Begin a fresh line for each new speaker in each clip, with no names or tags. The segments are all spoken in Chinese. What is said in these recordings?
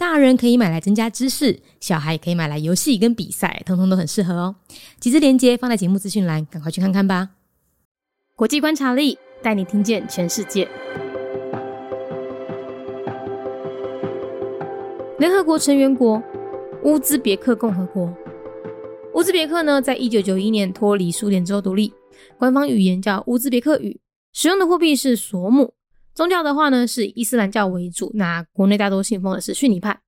大人可以买来增加知识，小孩也可以买来游戏跟比赛，通通都很适合哦。几支链接放在节目资讯栏，赶快去看看吧。国际观察力带你听见全世界。联合国成员国乌兹别克共和国。乌兹别克呢，在一九九一年脱离苏联之后独立，官方语言叫乌兹别克语，使用的货币是索姆。宗教的话呢，是伊斯兰教为主。那国内大多信奉的是逊尼派。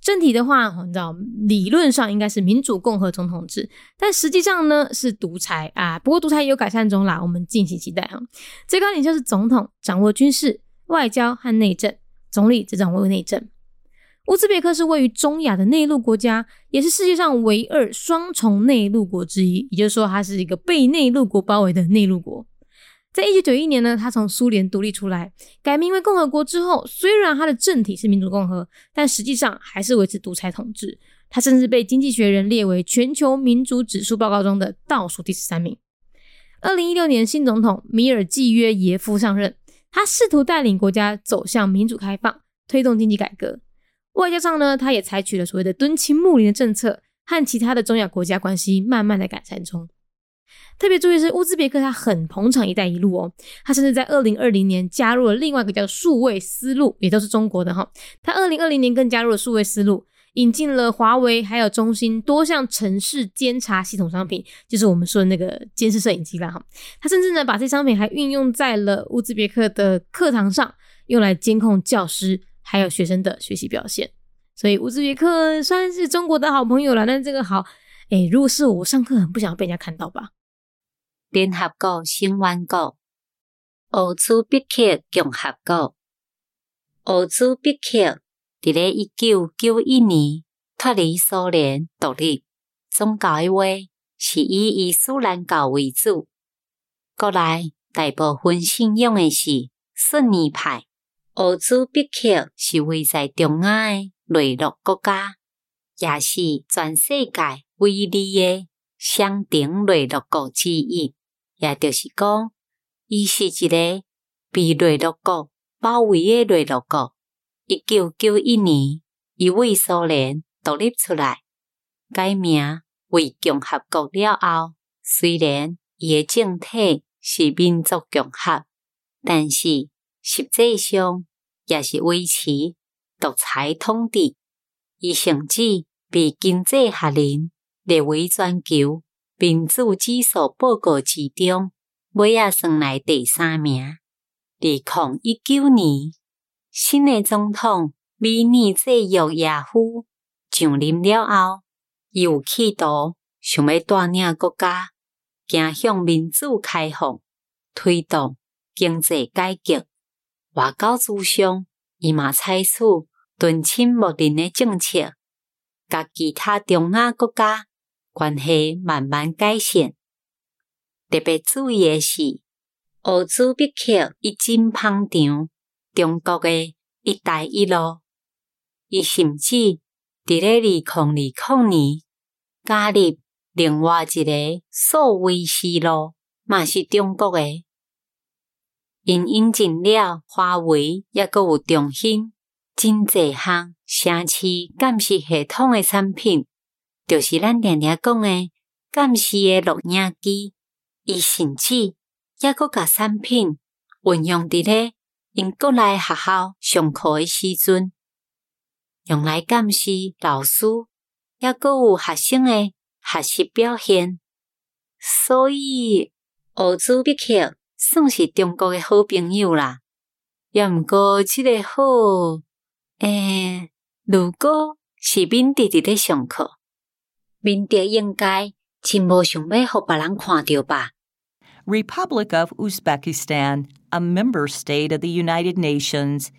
政体的话，你知道，理论上应该是民主共和总统制，但实际上呢是独裁啊。不过独裁也有改善中啦，我们敬请期待哈。最高领袖是总统，掌握军事、外交和内政；总理则掌握内政。乌兹别克是位于中亚的内陆国家，也是世界上唯二双重内陆国之一，也就是说，它是一个被内陆国包围的内陆国。在一九九一年呢，他从苏联独立出来，改名为共和国之后，虽然他的政体是民主共和，但实际上还是维持独裁统治。他甚至被《经济学人》列为全球民主指数报告中的倒数第十三名。二零一六年，新总统米尔季约耶夫上任，他试图带领国家走向民主开放，推动经济改革。外交上呢，他也采取了所谓的敦亲睦邻的政策，和其他的中亚国家关系慢慢的改善中。特别注意是乌兹别克，他很捧场“一带一路”哦，他甚至在二零二零年加入了另外一个叫“数位思路”，也都是中国的哈。他二零二零年更加入了“数位思路”，引进了华为还有中兴多项城市监察系统商品，就是我们说的那个监视摄影机啦哈。他甚至呢把这商品还运用在了乌兹别克的课堂上，用来监控教师还有学生的学习表现。所以乌兹别克算是中国的好朋友了。但这个好，哎，如果是我上课很不想被人家看到吧。
联合国成员国乌兹别克共和国。乌兹别克伫咧一九九一年脱离苏联独立，宗教诶话是以伊斯兰教为主，国内大部分信仰诶是逊尼派。乌兹别克是位在中亚诶内陆国家，也是全世界唯一诶双顶内陆国之一。也就是讲，伊是一个被内陆国包围的内陆国。一九九一年，伊为苏联独立出来，改名为共和国了后，虽然伊诶政体是民族共和，但是实际上也是维持独裁统治。伊甚至被经济学人列为全球。民主指数报告之中，尾啊算来第三名。二零一九年，新的总统米尼济约耶夫上任了后，伊有企图想要带领国家走向民主开放，推动经济改革。外交之上，伊嘛采取敦亲睦邻的政策，甲其他中亚国家。关系慢慢改善，特别注意的是，乌兹别克一经捧场中国的一带一路，伊甚至伫咧二零二零年加入另外一个数位思路，嘛是中国的。因引进了华为，也阁有中兴真济项城市监视系统诶产品。就是咱常常讲诶，监视诶录影机，伊甚至也阁甲产品运用伫咧因国内学校上课诶时阵，用来监视老师，也阁有学生诶学习表现。所以，乌兹别克算是中国诶好朋友啦。也毋过，即个好，诶，如果是面弟伫咧上课。
Republic of Uzbekistan, a member state of the United Nations,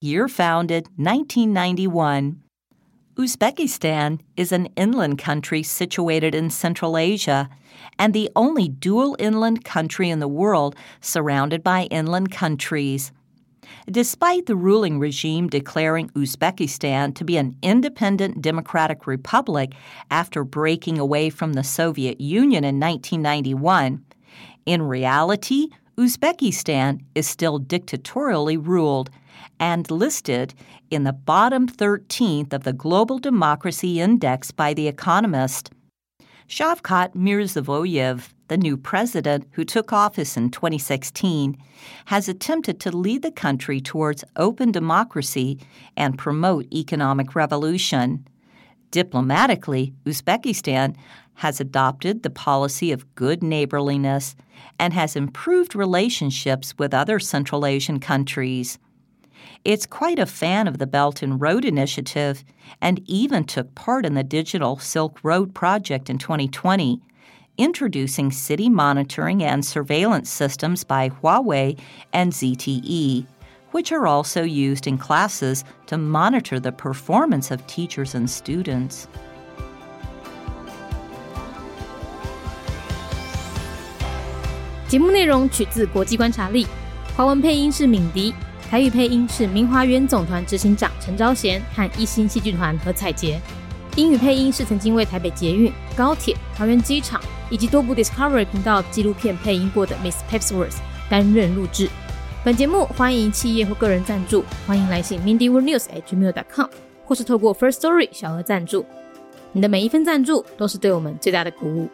year founded 1991. Uzbekistan is an inland country situated in Central Asia and the only dual inland country in the world surrounded by inland countries. Despite the ruling regime declaring Uzbekistan to be an independent democratic republic after breaking away from the Soviet Union in 1991, in reality, Uzbekistan is still dictatorially ruled and listed in the bottom 13th of the Global Democracy Index by The Economist. Shavkat Mirziyoyev, the new president who took office in 2016, has attempted to lead the country towards open democracy and promote economic revolution. Diplomatically, Uzbekistan has adopted the policy of good neighborliness and has improved relationships with other Central Asian countries. It's quite a fan of the Belt and Road Initiative and even took part in the Digital Silk Road project in 2020, introducing city monitoring and surveillance systems by Huawei and ZTE, which are also used in classes to monitor the performance of teachers and students.
节目内容取自国际观察力，华文配音是敏迪，台语配音是明华园总团执行长陈昭贤和一星戏剧团何彩杰，英语配音是曾经为台北捷运、高铁、桃园机场以及多部 Discovery 频道纪录片配音过的 Miss Pepsworth 担任录制。本节目欢迎企业或个人赞助，欢迎来信 mindyworldnews@gmail.com，或是透过 First Story 小额赞助。你的每一份赞助都是对我们最大的鼓舞。